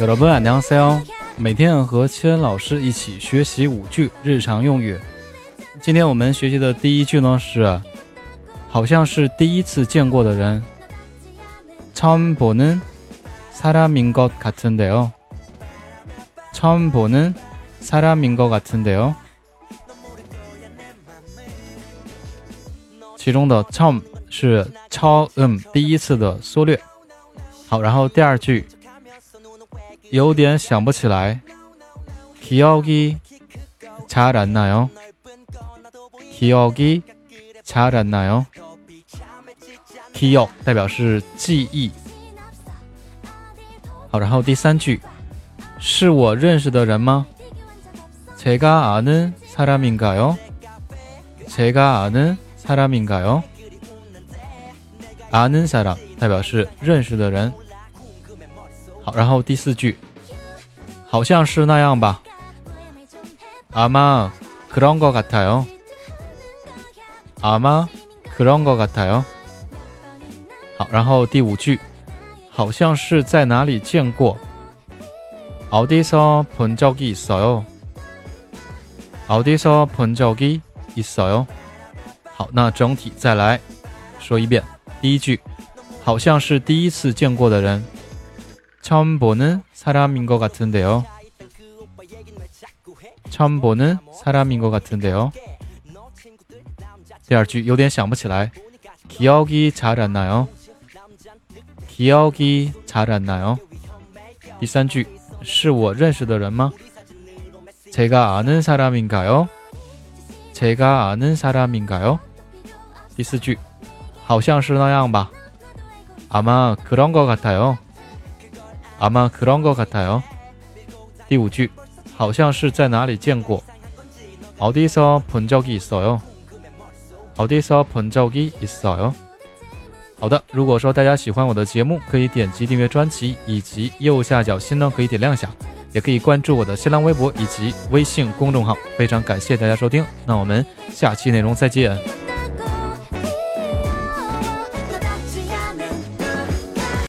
有了不安良 C 哦，每天和千老师一起学习五句日常用语。今天我们学习的第一句呢是，好像是第一次见过的人。처음보는사람인것같은데 요。 처음보는사람인것같은데 요。 其中的처음是超嗯第一次的缩略。好，然后第二句 有点想不起来。기억이잘안나 요。 기억이잘안나 요。 기억代表是记忆。好，然后第三句是我认识的人吗？제가아는사람인가 요？ 제가아는사람인가 요？ 아는사람代表是认识的人。 好，然后第四句，好像是那样吧。아마그런것같아 요。 아마그런것같아 요。 好，然后第五句，好像是在哪里见过。어디서본적이있어 요。 어디서본적이있어 요。 好，那整体再来说一遍。第一句，好像是第一次见过的人。 처음보는사람인것같은데 요。 처음보는사람인것같은데 요。 第二句有点想不起来。기억이잘안나 요。 기억이잘안나 요。 第三句是我认识的人吗？제가아는사람인가 요？ 제가아는사람인가 요？ 第四句好像是那样吧。아마그런것같아 요。 아마그런것같아 요。 第五句，好像是在哪里见过。어디서본적이있어 요。 어디서본적이있어 요。 好的，如果说大家喜欢我的节目，可以点击订阅专辑，以及右下角心呢可以点亮一下，也可以关注我的新浪微博以及微信公众号。非常感谢大家收听，那我们下期内容再见。